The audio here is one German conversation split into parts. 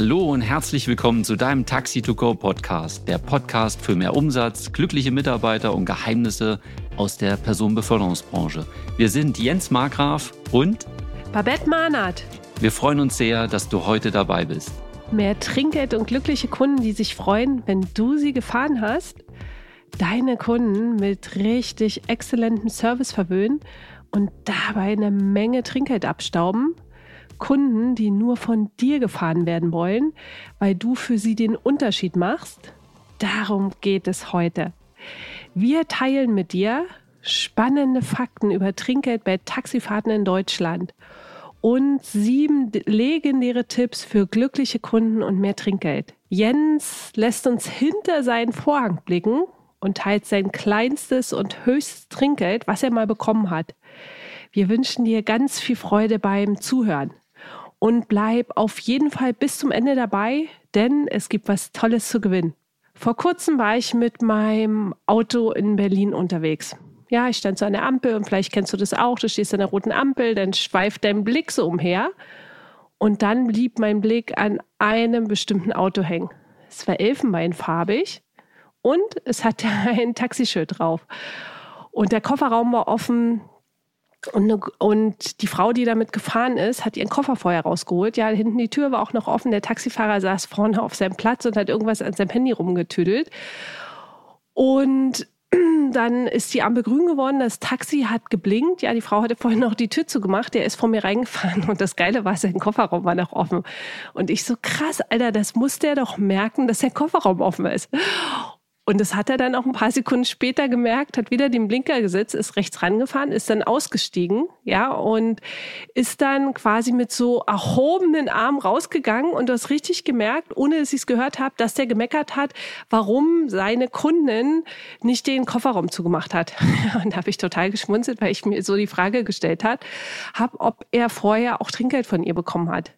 Hallo und herzlich willkommen zu deinem Taxi to Go Podcast, der Podcast für mehr Umsatz, glückliche Mitarbeiter und Geheimnisse aus der Personenbeförderungsbranche. Wir sind Jens Markgraf und Babette Mahnert. Wir freuen uns sehr, dass du heute dabei bist. Mehr Trinkgeld und glückliche Kunden, die sich freuen, wenn du sie gefahren hast. Deine Kunden mit richtig exzellentem Service verwöhnen und dabei eine Menge Trinkgeld abstauben. Kunden, die nur von dir gefahren werden wollen, weil du für sie den Unterschied machst. Darum geht es heute. Wir teilen mit dir spannende Fakten über Trinkgeld bei Taxifahrten in Deutschland und sieben legendäre Tipps für glückliche Kunden und mehr Trinkgeld. Jens lässt uns hinter seinen Vorhang blicken und teilt sein kleinstes und höchstes Trinkgeld, was er mal bekommen hat. Wir wünschen dir ganz viel Freude beim Zuhören und bleib auf jeden Fall bis zum Ende dabei, denn es gibt was Tolles zu gewinnen. Vor kurzem war ich mit meinem Auto in Berlin unterwegs. Ja, ich stand so an der Ampel und vielleicht kennst du das auch. Du stehst an der roten Ampel, dann schweift dein Blick so umher und dann blieb mein Blick an einem bestimmten Auto hängen. Es war elfenbeinfarbig und es hatte ein Taxischild drauf. Und der Kofferraum war offen, und, ne, und die Frau, die damit gefahren ist, hat ihren Koffer vorher rausgeholt. Ja, hinten die Tür war auch noch offen. Der Taxifahrer saß vorne auf seinem Platz und hat irgendwas an seinem Handy rumgetüdelt. Und dann ist die Ampel grün geworden, das Taxi hat geblinkt. Ja, die Frau hatte vorhin noch die Tür zugemacht, der ist vor mir reingefahren und das Geile war, sein Kofferraum war noch offen. Und ich so, krass, Alter, das muss der doch merken, dass der Kofferraum offen ist. Und das hat er dann auch ein paar Sekunden später gemerkt, hat wieder den Blinker gesetzt, ist rechts rangefahren, ist dann ausgestiegen, ja, und ist dann quasi mit so erhobenen Armen rausgegangen und du hast richtig gemerkt, ohne dass ich es gehört habe, dass der gemeckert hat, warum seine Kundin nicht den Kofferraum zugemacht hat. Und da habe ich total geschmunzelt, weil ich mir so die Frage gestellt hat, habe, ob er vorher auch Trinkgeld von ihr bekommen hat.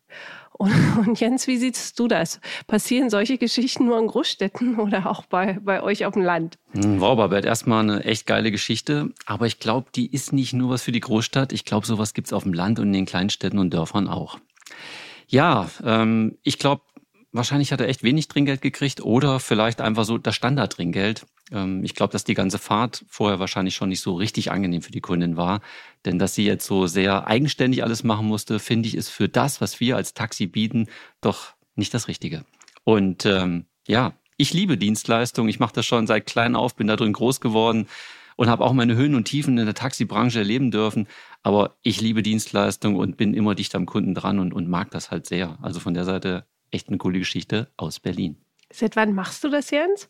Und, und, Jens, wie siehst du das? Passieren solche Geschichten nur in Großstädten oder auch bei, bei euch auf dem Land? Hm, wow, Babette, erstmal eine echt geile Geschichte. Aber ich glaube, die ist nicht nur was für die Großstadt. Ich glaube, sowas gibt es auf dem Land und in den Kleinstädten und Dörfern auch. Ja, ähm, ich glaube, wahrscheinlich hat er echt wenig Trinkgeld gekriegt oder vielleicht einfach so das Standardtrinkgeld. Ähm, ich glaube, dass die ganze Fahrt vorher wahrscheinlich schon nicht so richtig angenehm für die Kundin war. Denn dass sie jetzt so sehr eigenständig alles machen musste, finde ich, ist für das, was wir als Taxi bieten, doch nicht das Richtige. Und ähm, ja, ich liebe Dienstleistungen. Ich mache das schon seit klein auf, bin da drin groß geworden und habe auch meine Höhen und Tiefen in der Taxibranche erleben dürfen. Aber ich liebe Dienstleistungen und bin immer dicht am Kunden dran und, und mag das halt sehr. Also von der Seite echt eine coole Geschichte aus Berlin. Seit wann machst du das, Jens?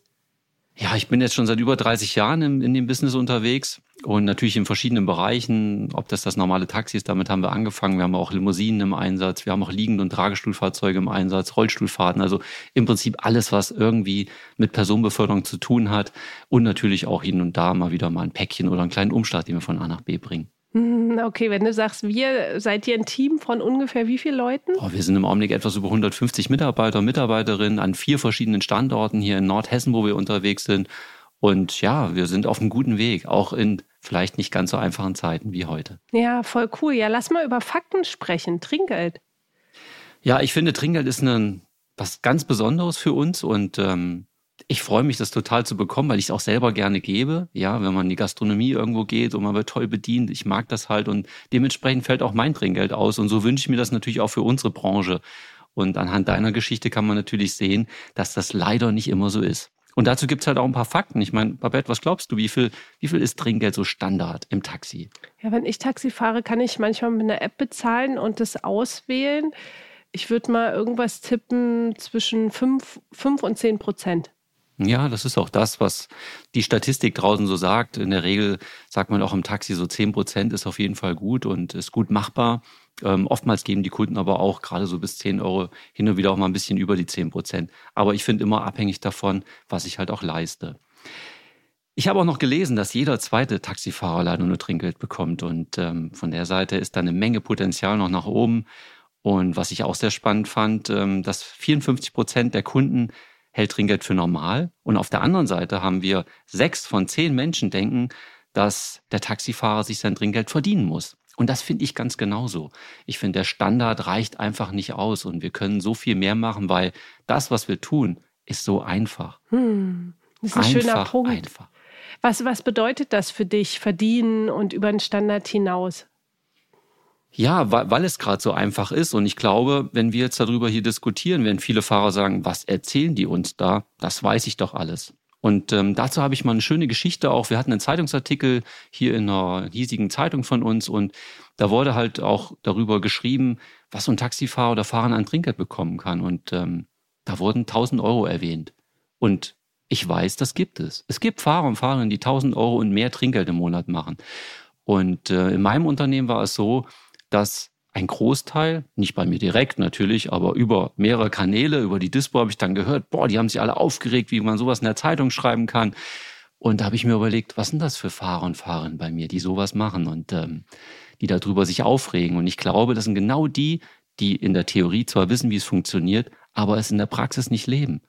Ja, ich bin jetzt schon seit über 30 Jahren in, in dem Business unterwegs und natürlich in verschiedenen Bereichen. Ob das das normale Taxi ist, damit haben wir angefangen. Wir haben auch Limousinen im Einsatz, wir haben auch Liegend- und Tragestuhlfahrzeuge im Einsatz, Rollstuhlfahrten, also im Prinzip alles, was irgendwie mit Personenbeförderung zu tun hat und natürlich auch hin und da mal wieder mal ein Päckchen oder einen kleinen Umschlag, den wir von A nach B bringen. Hm, okay, wenn du sagst, wir, seid ihr ein Team von ungefähr wie vielen Leuten? Oh, wir sind im Augenblick etwas über 150 Mitarbeiter und Mitarbeiterinnen an vier verschiedenen Standorten hier in Nordhessen, wo wir unterwegs sind. Und ja, wir sind auf einem guten Weg, auch in vielleicht nicht ganz so einfachen Zeiten wie heute. Ja, voll cool. Ja, lass mal über Fakten sprechen. Trinkgeld. Ja, ich finde, Trinkgeld ist ein, was ganz Besonderes für uns und ähm, ich freue mich, das total zu bekommen, weil ich es auch selber gerne gebe. Ja, wenn man in die Gastronomie irgendwo geht und man wird toll bedient, ich mag das halt und dementsprechend fällt auch mein Trinkgeld aus. Und so wünsche ich mir das natürlich auch für unsere Branche. Und anhand deiner Geschichte kann man natürlich sehen, dass das leider nicht immer so ist. Und dazu gibt es halt auch ein paar Fakten. Ich meine, Babette, was glaubst du, wie viel, wie viel ist Trinkgeld so Standard im Taxi? Ja, wenn ich Taxi fahre, kann ich manchmal mit einer App bezahlen und das auswählen. Ich würde mal irgendwas tippen zwischen 5, 5 und 10 Prozent. Ja, das ist auch das, was die Statistik draußen so sagt. In der Regel sagt man auch im Taxi so 10 Prozent ist auf jeden Fall gut und ist gut machbar. Ähm, oftmals geben die Kunden aber auch gerade so bis 10 Euro hin und wieder auch mal ein bisschen über die 10 Prozent. Aber ich finde immer abhängig davon, was ich halt auch leiste. Ich habe auch noch gelesen, dass jeder zweite Taxifahrer leider nur Trinkgeld bekommt. Und ähm, von der Seite ist da eine Menge Potenzial noch nach oben. Und was ich auch sehr spannend fand, ähm, dass 54 Prozent der Kunden hält Trinkgeld für normal. Und auf der anderen Seite haben wir sechs von zehn Menschen denken, dass der Taxifahrer sich sein Trinkgeld verdienen muss. Und das finde ich ganz genauso. Ich finde, der Standard reicht einfach nicht aus und wir können so viel mehr machen, weil das, was wir tun, ist so einfach. Hm, das ist ein einfach, schöner Punkt. Einfach. Was, was bedeutet das für dich, verdienen und über den Standard hinaus? Ja, weil, weil es gerade so einfach ist. Und ich glaube, wenn wir jetzt darüber hier diskutieren, werden viele Fahrer sagen, was erzählen die uns da? Das weiß ich doch alles. Und ähm, dazu habe ich mal eine schöne Geschichte auch. Wir hatten einen Zeitungsartikel hier in einer hiesigen Zeitung von uns und da wurde halt auch darüber geschrieben, was so ein Taxifahrer oder Fahrer an Trinkgeld bekommen kann. Und ähm, da wurden 1000 Euro erwähnt. Und ich weiß, das gibt es. Es gibt Fahrer und Fahrerinnen, die 1000 Euro und mehr Trinkgeld im Monat machen. Und äh, in meinem Unternehmen war es so, dass ein Großteil, nicht bei mir direkt natürlich, aber über mehrere Kanäle, über die Dispo habe ich dann gehört, boah, die haben sich alle aufgeregt, wie man sowas in der Zeitung schreiben kann. Und da habe ich mir überlegt, was sind das für Fahrer und Fahrerinnen bei mir, die sowas machen und ähm, die darüber sich aufregen. Und ich glaube, das sind genau die, die in der Theorie zwar wissen, wie es funktioniert, aber es in der Praxis nicht leben.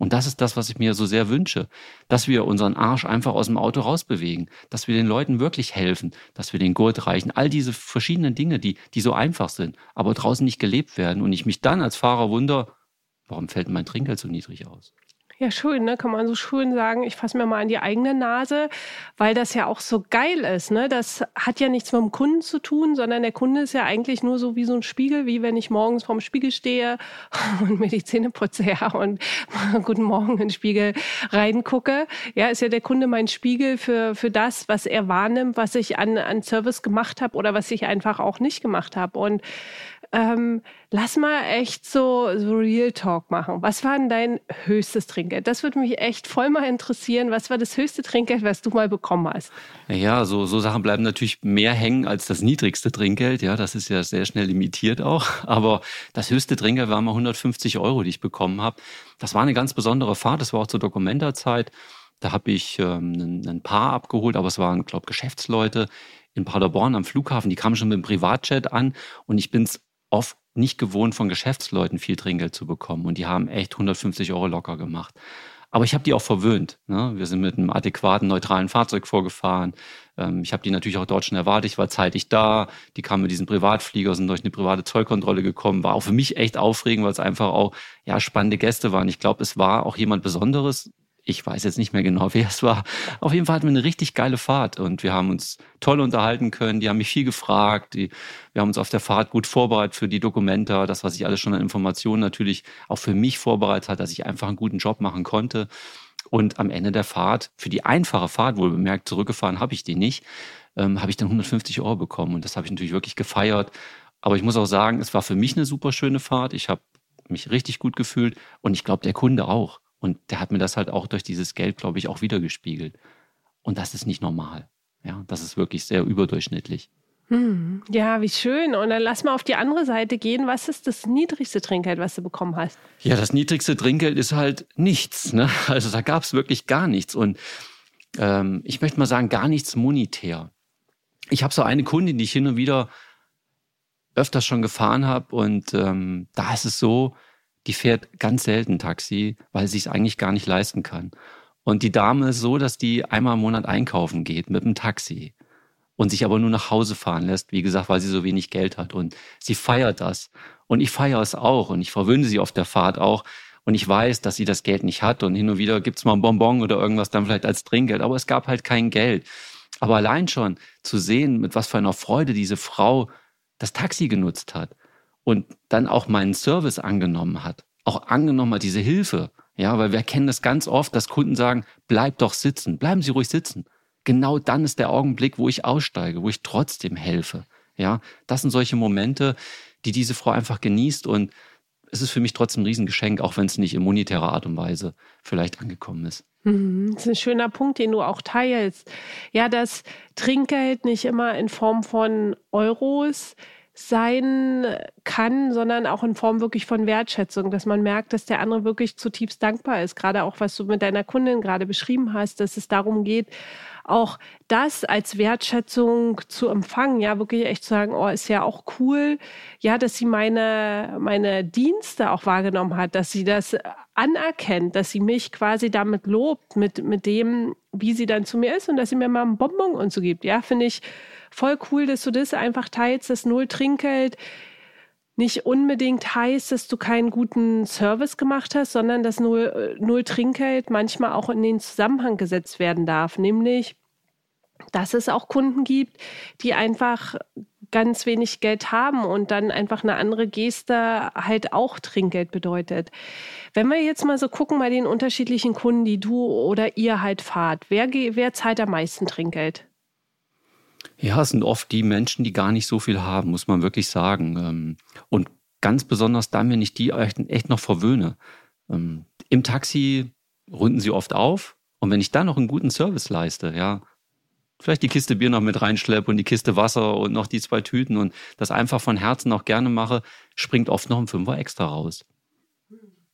Und das ist das, was ich mir so sehr wünsche, dass wir unseren Arsch einfach aus dem Auto rausbewegen, dass wir den Leuten wirklich helfen, dass wir den Gurt reichen, all diese verschiedenen Dinge, die, die so einfach sind, aber draußen nicht gelebt werden. Und ich mich dann als Fahrer wundere, warum fällt mein Trinkgeld so niedrig aus? Ja, schön, ne? Kann man so schön sagen, ich fasse mir mal an die eigene Nase, weil das ja auch so geil ist, ne? Das hat ja nichts mit dem Kunden zu tun, sondern der Kunde ist ja eigentlich nur so wie so ein Spiegel, wie wenn ich morgens vorm Spiegel stehe und mir die Zähne putze, ja, und guten Morgen in den Spiegel reingucke. Ja, ist ja der Kunde mein Spiegel für, für das, was er wahrnimmt, was ich an, an Service gemacht habe oder was ich einfach auch nicht gemacht habe. Und ähm, lass mal echt so, so Real Talk machen. Was war denn dein höchstes Trinkgeld? Das würde mich echt voll mal interessieren. Was war das höchste Trinkgeld, was du mal bekommen hast? Ja, so, so Sachen bleiben natürlich mehr hängen als das niedrigste Trinkgeld. Ja, das ist ja sehr schnell limitiert auch. Aber das höchste Trinkgeld war mal 150 Euro, die ich bekommen habe. Das war eine ganz besondere Fahrt. Das war auch zur Dokumenterzeit. Da habe ich ähm, ein Paar abgeholt, aber es waren, glaube Geschäftsleute in Paderborn am Flughafen. Die kamen schon mit dem Privatjet an und ich bin es oft nicht gewohnt, von Geschäftsleuten viel Trinkgeld zu bekommen. Und die haben echt 150 Euro locker gemacht. Aber ich habe die auch verwöhnt. Ne? Wir sind mit einem adäquaten, neutralen Fahrzeug vorgefahren. Ähm, ich habe die natürlich auch dort schon erwartet. Ich war zeitig da. Die kamen mit diesem Privatflieger, sind durch eine private Zollkontrolle gekommen. War auch für mich echt aufregend, weil es einfach auch ja, spannende Gäste waren. Ich glaube, es war auch jemand Besonderes, ich weiß jetzt nicht mehr genau, wer es war. Auf jeden Fall hatten wir eine richtig geile Fahrt und wir haben uns toll unterhalten können. Die haben mich viel gefragt. Die, wir haben uns auf der Fahrt gut vorbereitet für die Dokumenta, das, was ich alles schon an Informationen natürlich auch für mich vorbereitet hat, dass ich einfach einen guten Job machen konnte. Und am Ende der Fahrt, für die einfache Fahrt, wohl bemerkt, zurückgefahren habe ich die nicht, ähm, habe ich dann 150 Euro bekommen. Und das habe ich natürlich wirklich gefeiert. Aber ich muss auch sagen, es war für mich eine super schöne Fahrt. Ich habe mich richtig gut gefühlt und ich glaube, der Kunde auch. Und der hat mir das halt auch durch dieses Geld, glaube ich, auch wiedergespiegelt. Und das ist nicht normal. Ja, das ist wirklich sehr überdurchschnittlich. Hm, ja, wie schön. Und dann lass mal auf die andere Seite gehen. Was ist das niedrigste Trinkgeld, was du bekommen hast? Ja, das niedrigste Trinkgeld ist halt nichts. Ne? Also da gab es wirklich gar nichts. Und ähm, ich möchte mal sagen, gar nichts monetär. Ich habe so eine Kundin, die ich hin und wieder öfters schon gefahren habe. Und ähm, da ist es so, die fährt ganz selten Taxi, weil sie es eigentlich gar nicht leisten kann. Und die Dame ist so, dass die einmal im Monat einkaufen geht mit dem Taxi und sich aber nur nach Hause fahren lässt, wie gesagt, weil sie so wenig Geld hat. Und sie feiert das. Und ich feiere es auch und ich verwöhne sie auf der Fahrt auch. Und ich weiß, dass sie das Geld nicht hat und hin und wieder gibt's mal ein Bonbon oder irgendwas dann vielleicht als Trinkgeld, aber es gab halt kein Geld. Aber allein schon zu sehen, mit was für einer Freude diese Frau das Taxi genutzt hat und dann auch meinen Service angenommen hat, auch angenommen hat, diese Hilfe. Ja, weil wir kennen das ganz oft, dass Kunden sagen, bleib doch sitzen, bleiben Sie ruhig sitzen. Genau dann ist der Augenblick, wo ich aussteige, wo ich trotzdem helfe. Ja, das sind solche Momente, die diese Frau einfach genießt und es ist für mich trotzdem ein Riesengeschenk, auch wenn es nicht in monetärer Art und Weise vielleicht angekommen ist. Mhm, das ist ein schöner Punkt, den du auch teilst. Ja, das Trinkgeld nicht immer in Form von Euros sein kann, sondern auch in Form wirklich von Wertschätzung, dass man merkt, dass der andere wirklich zutiefst dankbar ist. Gerade auch, was du mit deiner Kundin gerade beschrieben hast, dass es darum geht, auch das als Wertschätzung zu empfangen, ja, wirklich echt zu sagen, oh, ist ja auch cool, ja, dass sie meine, meine Dienste auch wahrgenommen hat, dass sie das anerkennt, dass sie mich quasi damit lobt, mit, mit dem, wie sie dann zu mir ist und dass sie mir mal einen Bonbon und so gibt, ja, finde ich voll cool, dass du das einfach teilst, das Null Trinkgeld nicht unbedingt heißt, dass du keinen guten Service gemacht hast, sondern dass Null, Null Trinkgeld manchmal auch in den Zusammenhang gesetzt werden darf, nämlich dass es auch Kunden gibt, die einfach ganz wenig Geld haben und dann einfach eine andere Geste halt auch Trinkgeld bedeutet. Wenn wir jetzt mal so gucken bei den unterschiedlichen Kunden, die du oder ihr halt fahrt, wer, wer zahlt am meisten Trinkgeld? Ja, es sind oft die Menschen, die gar nicht so viel haben, muss man wirklich sagen. Ähm, und ganz besonders dann, wenn ich die echt noch verwöhne. Ähm, Im Taxi runden sie oft auf. Und wenn ich dann noch einen guten Service leiste, ja, vielleicht die Kiste Bier noch mit reinschleppe und die Kiste Wasser und noch die zwei Tüten und das einfach von Herzen auch gerne mache, springt oft noch ein Fünfer extra raus.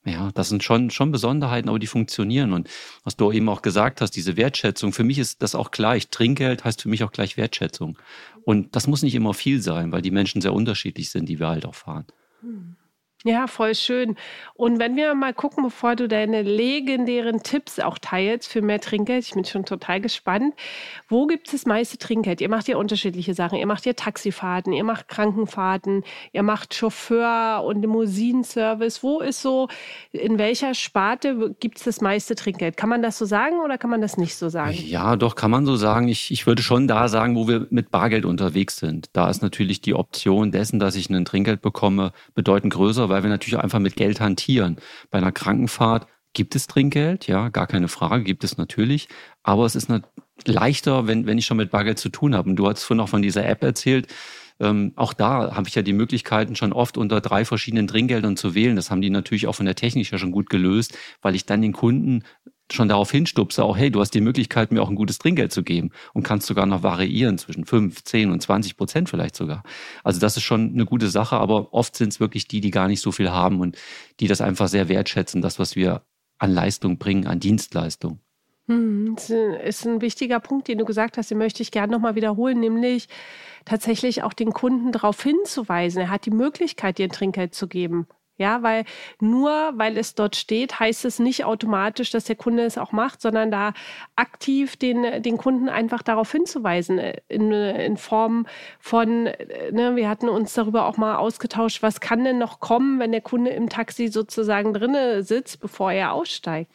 Ja, das sind schon, schon Besonderheiten, aber die funktionieren. Und was du eben auch gesagt hast, diese Wertschätzung, für mich ist das auch gleich. Trinkgeld heißt für mich auch gleich Wertschätzung. Und das muss nicht immer viel sein, weil die Menschen sehr unterschiedlich sind, die wir halt auch fahren. Hm. Ja, voll schön. Und wenn wir mal gucken, bevor du deine legendären Tipps auch teilst für mehr Trinkgeld, ich bin schon total gespannt. Wo gibt es das meiste Trinkgeld? Ihr macht ja unterschiedliche Sachen. Ihr macht ja Taxifahrten, ihr macht Krankenfahrten, ihr macht Chauffeur und Limousinenservice. Wo ist so, in welcher Sparte gibt es das meiste Trinkgeld? Kann man das so sagen oder kann man das nicht so sagen? Ja, doch, kann man so sagen. Ich, ich würde schon da sagen, wo wir mit Bargeld unterwegs sind. Da ist natürlich die Option dessen, dass ich ein Trinkgeld bekomme, bedeutend größer, weil weil wir natürlich einfach mit Geld hantieren. Bei einer Krankenfahrt gibt es Trinkgeld, ja, gar keine Frage, gibt es natürlich. Aber es ist leichter, wenn, wenn ich schon mit Bargeld zu tun habe. Und du hast vorhin auch von dieser App erzählt. Ähm, auch da habe ich ja die Möglichkeiten, schon oft unter drei verschiedenen Trinkgeldern zu wählen. Das haben die natürlich auch von der Technik ja schon gut gelöst, weil ich dann den Kunden schon darauf hinstupse, auch hey, du hast die Möglichkeit, mir auch ein gutes Trinkgeld zu geben und kannst sogar noch variieren zwischen 5, 10 und 20 Prozent vielleicht sogar. Also das ist schon eine gute Sache, aber oft sind es wirklich die, die gar nicht so viel haben und die das einfach sehr wertschätzen, das, was wir an Leistung bringen, an Dienstleistung. Hm, das ist ein wichtiger Punkt, den du gesagt hast, den möchte ich gerne nochmal wiederholen, nämlich tatsächlich auch den Kunden darauf hinzuweisen. Er hat die Möglichkeit, dir ein Trinkgeld zu geben. Ja, weil nur weil es dort steht, heißt es nicht automatisch, dass der Kunde es auch macht, sondern da aktiv den, den Kunden einfach darauf hinzuweisen, äh, in, in Form von, ne, wir hatten uns darüber auch mal ausgetauscht, was kann denn noch kommen, wenn der Kunde im Taxi sozusagen drinne sitzt, bevor er aussteigt?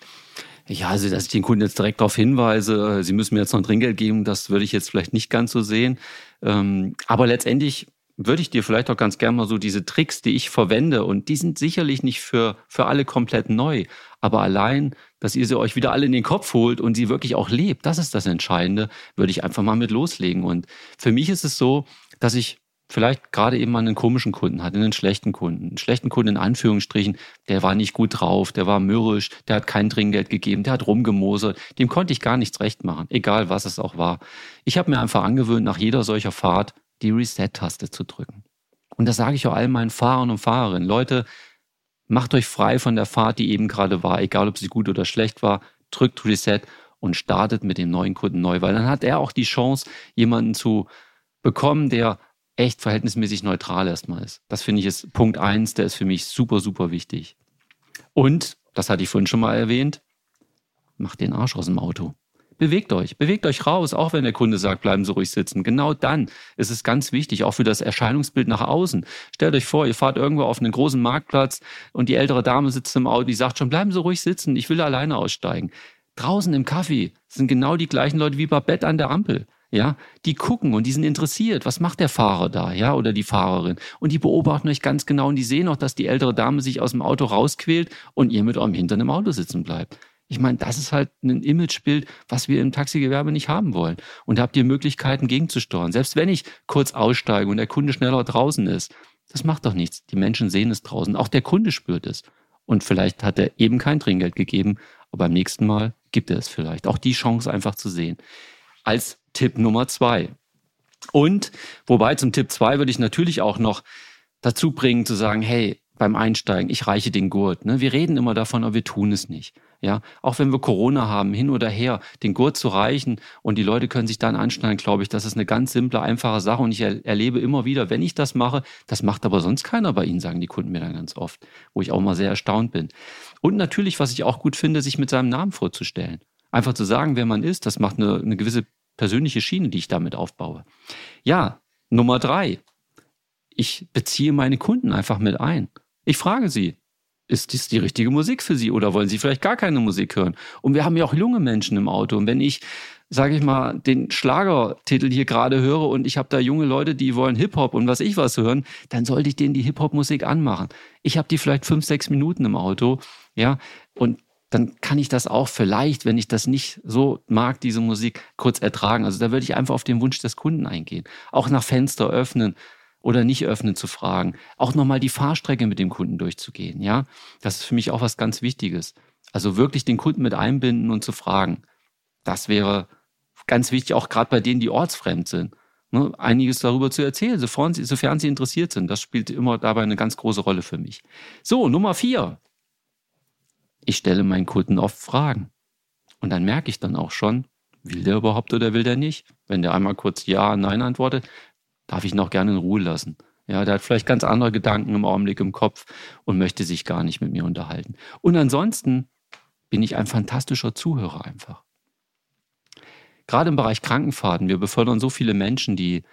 Ja, also dass ich den Kunden jetzt direkt darauf hinweise, äh, sie müssen mir jetzt noch ein Trinkgeld geben, das würde ich jetzt vielleicht nicht ganz so sehen. Ähm, aber letztendlich würde ich dir vielleicht auch ganz gerne mal so diese Tricks, die ich verwende, und die sind sicherlich nicht für, für alle komplett neu, aber allein, dass ihr sie euch wieder alle in den Kopf holt und sie wirklich auch lebt, das ist das Entscheidende, würde ich einfach mal mit loslegen. Und für mich ist es so, dass ich vielleicht gerade eben mal einen komischen Kunden hatte, einen schlechten Kunden. Einen schlechten Kunden in Anführungsstrichen, der war nicht gut drauf, der war mürrisch, der hat kein Trinkgeld gegeben, der hat rumgemosert, dem konnte ich gar nichts recht machen, egal was es auch war. Ich habe mir einfach angewöhnt, nach jeder solcher Fahrt die Reset-Taste zu drücken. Und das sage ich auch all meinen Fahrern und Fahrerinnen. Leute, macht euch frei von der Fahrt, die eben gerade war, egal ob sie gut oder schlecht war, drückt Reset und startet mit dem neuen Kunden neu, weil dann hat er auch die Chance, jemanden zu bekommen, der echt verhältnismäßig neutral erstmal ist. Das finde ich ist Punkt eins, der ist für mich super, super wichtig. Und, das hatte ich vorhin schon mal erwähnt, macht den Arsch aus dem Auto. Bewegt euch, bewegt euch raus, auch wenn der Kunde sagt, bleiben Sie ruhig sitzen. Genau dann ist es ganz wichtig, auch für das Erscheinungsbild nach außen. Stellt euch vor, ihr fahrt irgendwo auf einen großen Marktplatz und die ältere Dame sitzt im Auto, die sagt schon, bleiben Sie ruhig sitzen, ich will alleine aussteigen. Draußen im Kaffee sind genau die gleichen Leute wie Babette an der Ampel. Ja, die gucken und die sind interessiert. Was macht der Fahrer da? Ja, oder die Fahrerin? Und die beobachten euch ganz genau und die sehen auch, dass die ältere Dame sich aus dem Auto rausquält und ihr mit eurem Hintern im Auto sitzen bleibt. Ich meine, das ist halt ein Imagebild, was wir im Taxigewerbe nicht haben wollen. Und da habt ihr Möglichkeiten gegenzusteuern. Selbst wenn ich kurz aussteige und der Kunde schneller draußen ist, das macht doch nichts. Die Menschen sehen es draußen. Auch der Kunde spürt es. Und vielleicht hat er eben kein Trinkgeld gegeben, aber beim nächsten Mal gibt er es vielleicht. Auch die Chance einfach zu sehen. Als Tipp Nummer zwei. Und wobei zum Tipp zwei würde ich natürlich auch noch dazu bringen zu sagen, hey, beim Einsteigen, ich reiche den Gurt. Ne? Wir reden immer davon, aber wir tun es nicht. Ja, auch wenn wir Corona haben, hin oder her, den Gurt zu reichen und die Leute können sich dann anschneiden, glaube ich, das ist eine ganz simple, einfache Sache und ich er erlebe immer wieder, wenn ich das mache, das macht aber sonst keiner bei Ihnen, sagen die Kunden mir dann ganz oft, wo ich auch mal sehr erstaunt bin. Und natürlich, was ich auch gut finde, sich mit seinem Namen vorzustellen. Einfach zu sagen, wer man ist, das macht eine, eine gewisse persönliche Schiene, die ich damit aufbaue. Ja, Nummer drei. Ich beziehe meine Kunden einfach mit ein. Ich frage sie, ist dies die richtige Musik für Sie oder wollen Sie vielleicht gar keine Musik hören? Und wir haben ja auch junge Menschen im Auto. Und wenn ich, sage ich mal, den Schlagertitel hier gerade höre und ich habe da junge Leute, die wollen Hip-Hop und was ich was hören, dann sollte ich denen die Hip-Hop-Musik anmachen. Ich habe die vielleicht fünf, sechs Minuten im Auto, ja, und dann kann ich das auch vielleicht, wenn ich das nicht so mag, diese Musik, kurz ertragen. Also da würde ich einfach auf den Wunsch des Kunden eingehen. Auch nach Fenster öffnen oder nicht öffnen zu fragen. Auch nochmal die Fahrstrecke mit dem Kunden durchzugehen, ja. Das ist für mich auch was ganz Wichtiges. Also wirklich den Kunden mit einbinden und zu fragen. Das wäre ganz wichtig, auch gerade bei denen, die ortsfremd sind. Ne, einiges darüber zu erzählen, sofern sie, sofern sie interessiert sind. Das spielt immer dabei eine ganz große Rolle für mich. So, Nummer vier. Ich stelle meinen Kunden oft Fragen. Und dann merke ich dann auch schon, will der überhaupt oder will der nicht? Wenn der einmal kurz Ja, Nein antwortet, darf ich noch gerne in Ruhe lassen. Ja, der hat vielleicht ganz andere Gedanken im Augenblick im Kopf und möchte sich gar nicht mit mir unterhalten. Und ansonsten bin ich ein fantastischer Zuhörer einfach. Gerade im Bereich Krankenfahrten, wir befördern so viele Menschen, die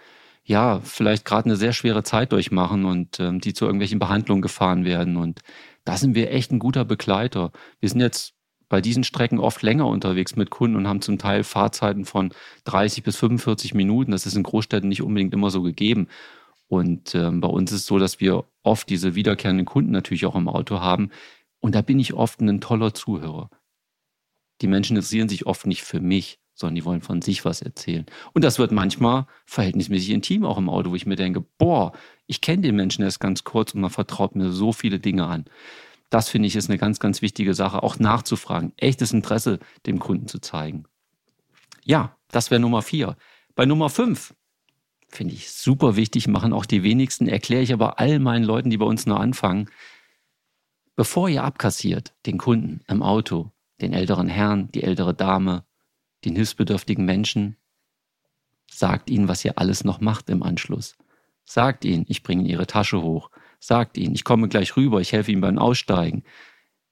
ja vielleicht gerade eine sehr schwere Zeit durchmachen und ähm, die zu irgendwelchen Behandlungen gefahren werden. Und da sind wir echt ein guter Begleiter. Wir sind jetzt bei diesen Strecken oft länger unterwegs mit Kunden und haben zum Teil Fahrzeiten von 30 bis 45 Minuten. Das ist in Großstädten nicht unbedingt immer so gegeben. Und ähm, bei uns ist es so, dass wir oft diese wiederkehrenden Kunden natürlich auch im Auto haben. Und da bin ich oft ein toller Zuhörer. Die Menschen interessieren sich oft nicht für mich, sondern die wollen von sich was erzählen. Und das wird manchmal verhältnismäßig intim auch im Auto, wo ich mir denke, boah, ich kenne den Menschen erst ganz kurz und man vertraut mir so viele Dinge an. Das finde ich ist eine ganz, ganz wichtige Sache, auch nachzufragen, echtes Interesse dem Kunden zu zeigen. Ja, das wäre Nummer vier. Bei Nummer fünf finde ich super wichtig, machen auch die wenigsten, erkläre ich aber all meinen Leuten, die bei uns nur anfangen, bevor ihr abkassiert, den Kunden im Auto, den älteren Herrn, die ältere Dame, den hilfsbedürftigen Menschen, sagt ihnen, was ihr alles noch macht im Anschluss. Sagt ihnen, ich bringe ihre Tasche hoch. Sagt ihnen, ich komme gleich rüber, ich helfe ihnen beim Aussteigen.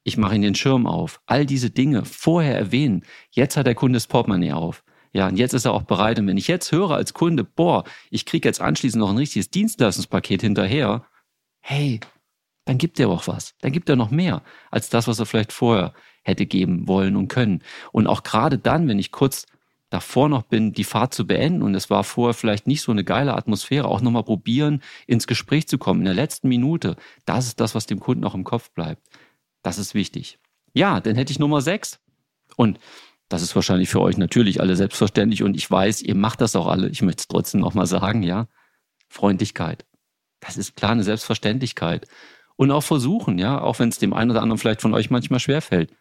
Ich mache ihnen den Schirm auf. All diese Dinge vorher erwähnen. Jetzt hat der Kunde das Portemonnaie auf. Ja, und jetzt ist er auch bereit. Und wenn ich jetzt höre als Kunde, boah, ich kriege jetzt anschließend noch ein richtiges Dienstleistungspaket hinterher, hey, dann gibt er auch was. Dann gibt er noch mehr als das, was er vielleicht vorher hätte geben wollen und können. Und auch gerade dann, wenn ich kurz davor noch bin, die Fahrt zu beenden und es war vorher vielleicht nicht so eine geile Atmosphäre, auch nochmal probieren, ins Gespräch zu kommen in der letzten Minute. Das ist das, was dem Kunden auch im Kopf bleibt. Das ist wichtig. Ja, dann hätte ich Nummer sechs. Und das ist wahrscheinlich für euch natürlich alle selbstverständlich und ich weiß, ihr macht das auch alle. Ich möchte es trotzdem nochmal sagen, ja. Freundlichkeit. Das ist klar eine Selbstverständlichkeit. Und auch versuchen, ja, auch wenn es dem einen oder anderen vielleicht von euch manchmal schwerfällt,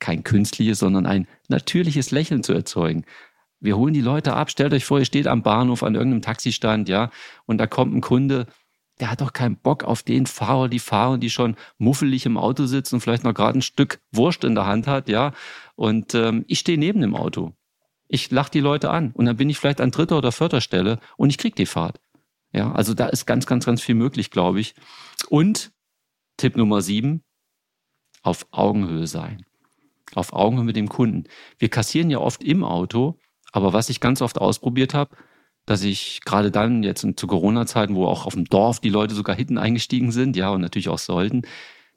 kein künstliches, sondern ein natürliches Lächeln zu erzeugen. Wir holen die Leute ab. Stellt euch vor, ihr steht am Bahnhof an irgendeinem Taxistand, ja, und da kommt ein Kunde, der hat doch keinen Bock auf den Fahrer, die Fahrer, die schon muffelig im Auto sitzen und vielleicht noch gerade ein Stück Wurst in der Hand hat, ja. Und ähm, ich stehe neben dem Auto. Ich lache die Leute an und dann bin ich vielleicht an dritter oder vierter Stelle und ich krieg die Fahrt. Ja, also da ist ganz, ganz, ganz viel möglich, glaube ich. Und Tipp Nummer sieben, auf Augenhöhe sein auf Augenhöhe mit dem Kunden. Wir kassieren ja oft im Auto, aber was ich ganz oft ausprobiert habe, dass ich gerade dann jetzt zu Corona-Zeiten, wo auch auf dem Dorf die Leute sogar hinten eingestiegen sind, ja, und natürlich auch sollten,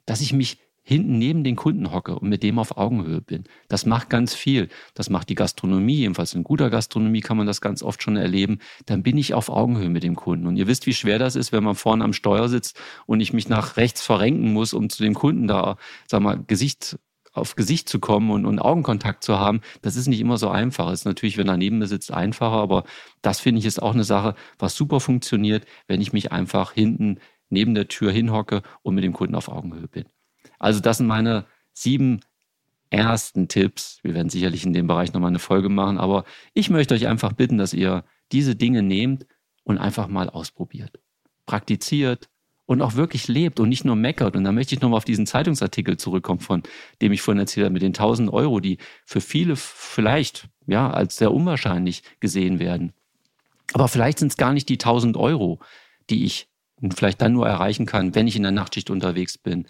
dass ich mich hinten neben den Kunden hocke und mit dem auf Augenhöhe bin. Das macht ganz viel. Das macht die Gastronomie, jedenfalls in guter Gastronomie kann man das ganz oft schon erleben. Dann bin ich auf Augenhöhe mit dem Kunden. Und ihr wisst, wie schwer das ist, wenn man vorne am Steuer sitzt und ich mich nach rechts verrenken muss, um zu dem Kunden da, sag mal, Gesicht auf Gesicht zu kommen und, und Augenkontakt zu haben, das ist nicht immer so einfach. Ist natürlich, wenn neben mir sitzt, einfacher, aber das finde ich ist auch eine Sache, was super funktioniert, wenn ich mich einfach hinten neben der Tür hinhocke und mit dem Kunden auf Augenhöhe bin. Also das sind meine sieben ersten Tipps. Wir werden sicherlich in dem Bereich nochmal eine Folge machen, aber ich möchte euch einfach bitten, dass ihr diese Dinge nehmt und einfach mal ausprobiert. Praktiziert und auch wirklich lebt und nicht nur meckert. Und da möchte ich nochmal auf diesen Zeitungsartikel zurückkommen, von dem ich vorhin erzählt habe, mit den 1000 Euro, die für viele vielleicht ja als sehr unwahrscheinlich gesehen werden. Aber vielleicht sind es gar nicht die 1000 Euro, die ich vielleicht dann nur erreichen kann, wenn ich in der Nachtschicht unterwegs bin,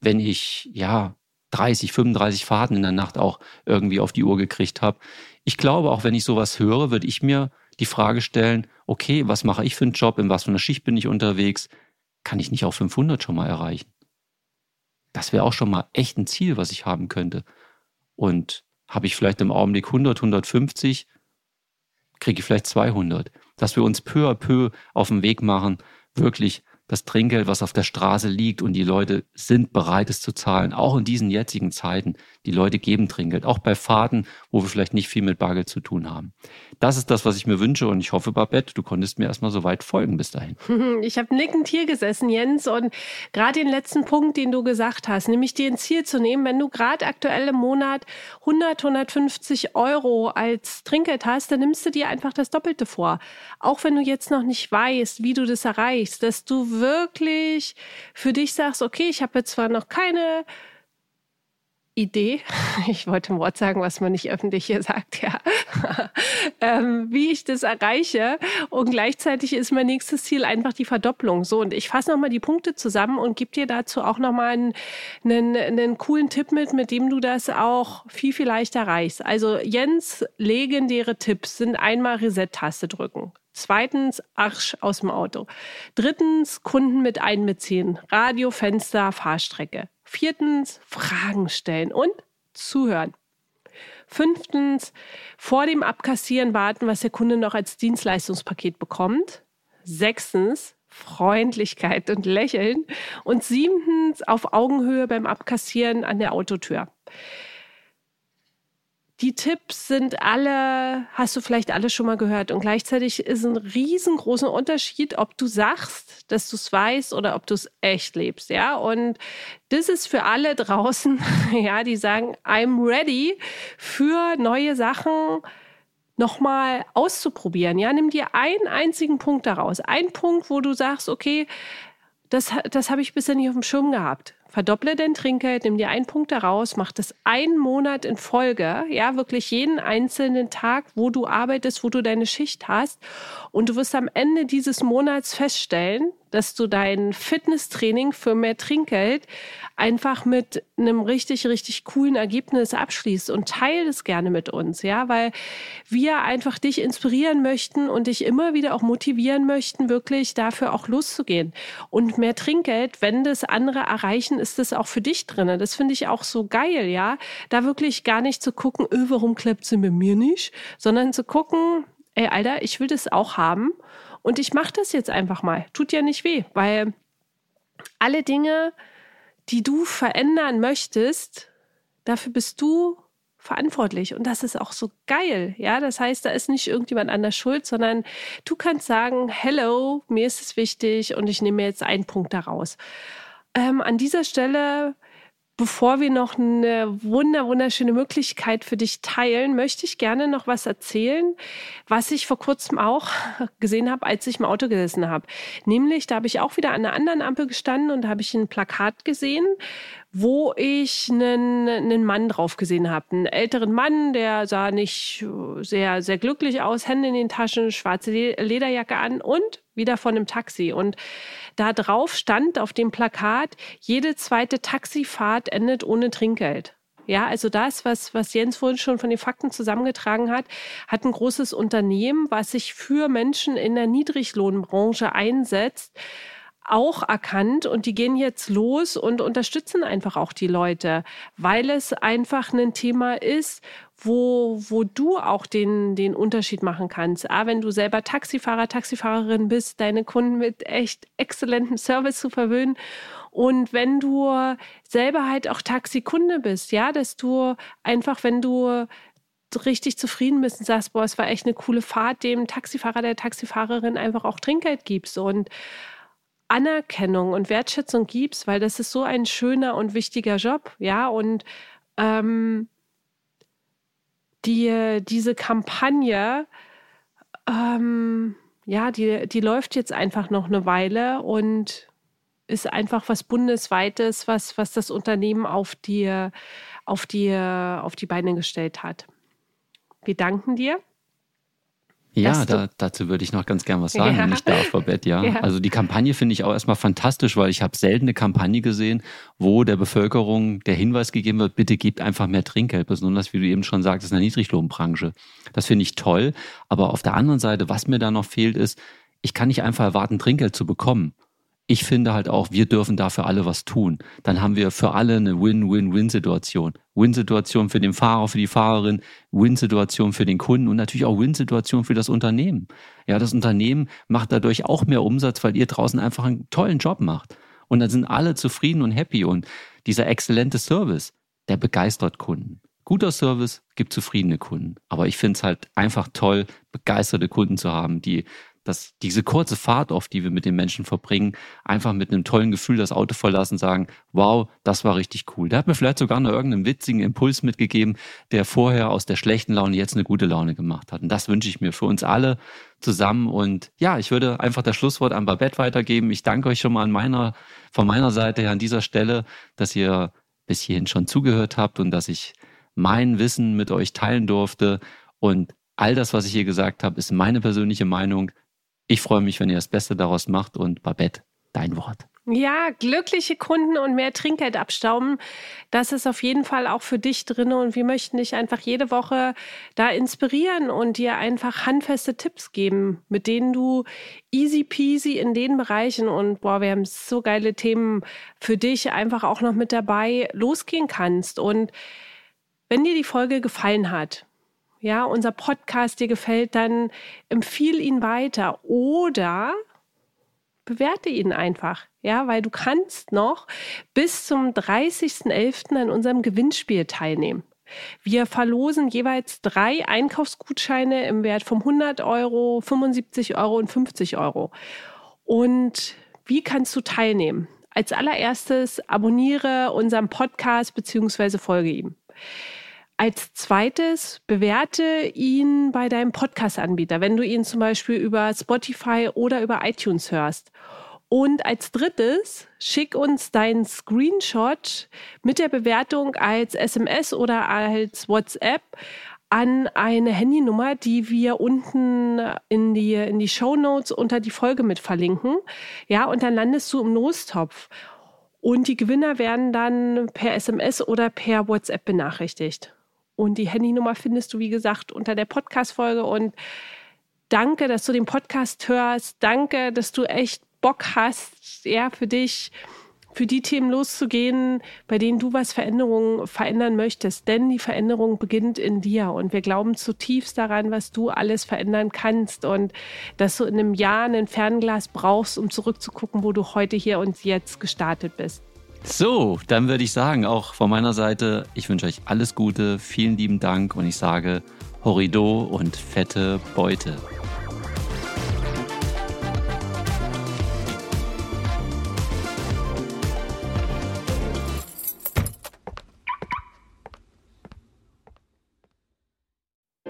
wenn ich ja 30, 35 Fahrten in der Nacht auch irgendwie auf die Uhr gekriegt habe. Ich glaube, auch wenn ich sowas höre, würde ich mir die Frage stellen, okay, was mache ich für einen Job, in was für einer Schicht bin ich unterwegs, kann ich nicht auch 500 schon mal erreichen? Das wäre auch schon mal echt ein Ziel, was ich haben könnte. Und habe ich vielleicht im Augenblick 100, 150, kriege ich vielleicht 200. Dass wir uns peu à peu auf den Weg machen, wirklich das Trinkgeld, was auf der Straße liegt und die Leute sind bereit, es zu zahlen, auch in diesen jetzigen Zeiten. Die Leute geben Trinkgeld, auch bei Fahrten, wo wir vielleicht nicht viel mit Bargeld zu tun haben. Das ist das, was ich mir wünsche und ich hoffe, Babette, du konntest mir erstmal so weit folgen bis dahin. Ich habe nickend hier gesessen, Jens, und gerade den letzten Punkt, den du gesagt hast, nämlich dir ein Ziel zu nehmen, wenn du gerade aktuell im Monat 100, 150 Euro als Trinkgeld hast, dann nimmst du dir einfach das Doppelte vor. Auch wenn du jetzt noch nicht weißt, wie du das erreichst, dass du wirklich für dich sagst, okay, ich habe jetzt zwar noch keine Idee, ich wollte ein Wort sagen, was man nicht öffentlich hier sagt, ja, ähm, wie ich das erreiche. Und gleichzeitig ist mein nächstes Ziel einfach die Verdopplung. So, und ich fasse nochmal die Punkte zusammen und gebe dir dazu auch nochmal einen, einen, einen coolen Tipp mit, mit dem du das auch viel, viel leichter erreichst. Also Jens legendäre Tipps sind einmal Reset-Taste drücken. Zweitens, Arsch aus dem Auto. Drittens, Kunden mit einbeziehen. Radio, Fenster, Fahrstrecke. Viertens, Fragen stellen und zuhören. Fünftens, vor dem Abkassieren warten, was der Kunde noch als Dienstleistungspaket bekommt. Sechstens, Freundlichkeit und Lächeln. Und siebtens, auf Augenhöhe beim Abkassieren an der Autotür. Die Tipps sind alle, hast du vielleicht alle schon mal gehört. Und gleichzeitig ist ein riesengroßer Unterschied, ob du sagst, dass du es weißt oder ob du es echt lebst. Ja, und das ist für alle draußen, ja, die sagen, I'm ready für neue Sachen nochmal auszuprobieren. Ja, nimm dir einen einzigen Punkt daraus. Ein Punkt, wo du sagst, okay, das, das habe ich bisher nicht auf dem Schirm gehabt. Verdopple dein Trinkgeld, nimm dir einen Punkt daraus, mach das einen Monat in Folge, ja, wirklich jeden einzelnen Tag, wo du arbeitest, wo du deine Schicht hast. Und du wirst am Ende dieses Monats feststellen, dass du dein Fitnesstraining für mehr Trinkgeld einfach mit einem richtig, richtig coolen Ergebnis abschließt und teile es gerne mit uns, ja, weil wir einfach dich inspirieren möchten und dich immer wieder auch motivieren möchten, wirklich dafür auch loszugehen. Und mehr Trinkgeld, wenn das andere erreichen, ist das auch für dich drinne. Das finde ich auch so geil, ja, da wirklich gar nicht zu gucken, öh, warum klappt sie bei mir nicht, sondern zu gucken, ey, Alter, ich will das auch haben und ich mache das jetzt einfach mal. Tut ja nicht weh, weil alle Dinge, die du verändern möchtest, dafür bist du verantwortlich. Und das ist auch so geil. Ja, das heißt, da ist nicht irgendjemand anders schuld, sondern du kannst sagen, hello, mir ist es wichtig und ich nehme jetzt einen Punkt daraus. Ähm, an dieser Stelle Bevor wir noch eine wunder, wunderschöne Möglichkeit für dich teilen, möchte ich gerne noch was erzählen, was ich vor kurzem auch gesehen habe, als ich im Auto gesessen habe. Nämlich, da habe ich auch wieder an einer anderen Ampel gestanden und habe ich ein Plakat gesehen, wo ich einen, einen Mann drauf gesehen habe. Einen älteren Mann, der sah nicht sehr, sehr glücklich aus, Hände in den Taschen, schwarze Lederjacke an und wieder von einem Taxi. Und da drauf stand auf dem Plakat, jede zweite Taxifahrt endet ohne Trinkgeld. Ja, also das, was, was Jens vorhin schon von den Fakten zusammengetragen hat, hat ein großes Unternehmen, was sich für Menschen in der Niedriglohnbranche einsetzt, auch erkannt und die gehen jetzt los und unterstützen einfach auch die Leute, weil es einfach ein Thema ist, wo, wo du auch den, den Unterschied machen kannst. Ah, wenn du selber Taxifahrer, Taxifahrerin bist, deine Kunden mit echt exzellentem Service zu verwöhnen. Und wenn du selber halt auch Taxikunde bist, ja, dass du einfach, wenn du richtig zufrieden bist und sagst, boah, es war echt eine coole Fahrt, dem Taxifahrer, der Taxifahrerin einfach auch Trinkgeld gibst und Anerkennung und Wertschätzung gibst, weil das ist so ein schöner und wichtiger Job, ja, und ähm, die, diese Kampagne, ähm, ja, die, die läuft jetzt einfach noch eine Weile und ist einfach was Bundesweites, was, was das Unternehmen auf die, auf, die, auf die Beine gestellt hat. Wir danken dir. Ja, da, dazu würde ich noch ganz gern was sagen, ja. wenn ich darf, Babette, ja. ja. Also die Kampagne finde ich auch erstmal fantastisch, weil ich habe selten eine Kampagne gesehen, wo der Bevölkerung der Hinweis gegeben wird, bitte gebt einfach mehr Trinkgeld, besonders wie du eben schon sagtest, in der Niedriglohnbranche. Das finde ich toll. Aber auf der anderen Seite, was mir da noch fehlt, ist, ich kann nicht einfach erwarten, Trinkgeld zu bekommen ich finde halt auch, wir dürfen dafür alle was tun. Dann haben wir für alle eine Win-Win-Win-Situation. Win-Situation für den Fahrer, für die Fahrerin, Win-Situation für den Kunden und natürlich auch Win-Situation für das Unternehmen. Ja, das Unternehmen macht dadurch auch mehr Umsatz, weil ihr draußen einfach einen tollen Job macht. Und dann sind alle zufrieden und happy und dieser exzellente Service, der begeistert Kunden. Guter Service gibt zufriedene Kunden. Aber ich finde es halt einfach toll, begeisterte Kunden zu haben, die dass diese kurze Fahrt oft, die wir mit den Menschen verbringen, einfach mit einem tollen Gefühl das Auto verlassen, sagen, wow, das war richtig cool. Der hat mir vielleicht sogar noch irgendeinen witzigen Impuls mitgegeben, der vorher aus der schlechten Laune jetzt eine gute Laune gemacht hat. Und das wünsche ich mir für uns alle zusammen. Und ja, ich würde einfach das Schlusswort an Babette weitergeben. Ich danke euch schon mal an meiner, von meiner Seite her an dieser Stelle, dass ihr bis hierhin schon zugehört habt und dass ich mein Wissen mit euch teilen durfte. Und all das, was ich hier gesagt habe, ist meine persönliche Meinung. Ich freue mich, wenn ihr das Beste daraus macht und Babette, dein Wort. Ja, glückliche Kunden und mehr Trinkgeld abstauben, das ist auf jeden Fall auch für dich drin und wir möchten dich einfach jede Woche da inspirieren und dir einfach handfeste Tipps geben, mit denen du easy peasy in den Bereichen und boah, wir haben so geile Themen für dich einfach auch noch mit dabei losgehen kannst und wenn dir die Folge gefallen hat, ja, unser Podcast dir gefällt, dann empfiehl ihn weiter oder bewerte ihn einfach, ja, weil du kannst noch bis zum 30.11. an unserem Gewinnspiel teilnehmen. Wir verlosen jeweils drei Einkaufsgutscheine im Wert von 100 Euro, 75 Euro und 50 Euro. Und wie kannst du teilnehmen? Als allererstes abonniere unseren Podcast bzw. folge ihm. Als zweites bewerte ihn bei deinem Podcast-Anbieter, wenn du ihn zum Beispiel über Spotify oder über iTunes hörst. Und als drittes, schick uns deinen Screenshot mit der Bewertung als SMS oder als WhatsApp an eine Handynummer, die wir unten in die, in die Show Notes unter die Folge mit verlinken. Ja, und dann landest du im Lostopf. Und die Gewinner werden dann per SMS oder per WhatsApp benachrichtigt. Und die Handynummer findest du, wie gesagt, unter der Podcast-Folge. Und danke, dass du den Podcast hörst. Danke, dass du echt Bock hast, ja, für dich, für die Themen loszugehen, bei denen du was Veränderungen verändern möchtest. Denn die Veränderung beginnt in dir. Und wir glauben zutiefst daran, was du alles verändern kannst. Und dass du in einem Jahr ein Fernglas brauchst, um zurückzugucken, wo du heute hier und jetzt gestartet bist. So, dann würde ich sagen, auch von meiner Seite, ich wünsche euch alles Gute, vielen lieben Dank und ich sage Horrido und fette Beute.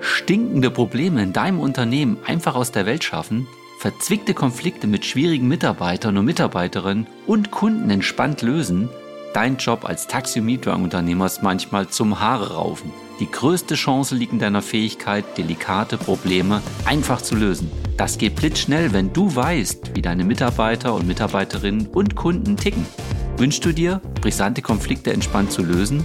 Stinkende Probleme in deinem Unternehmen einfach aus der Welt schaffen? Verzwickte Konflikte mit schwierigen Mitarbeitern und Mitarbeiterinnen und Kunden entspannt lösen, dein Job als Taxi- und Mietwagenunternehmer ist manchmal zum Haare raufen. Die größte Chance liegt in deiner Fähigkeit, delikate Probleme einfach zu lösen. Das geht blitzschnell, wenn du weißt, wie deine Mitarbeiter und Mitarbeiterinnen und Kunden ticken. Wünschst du dir, brisante Konflikte entspannt zu lösen?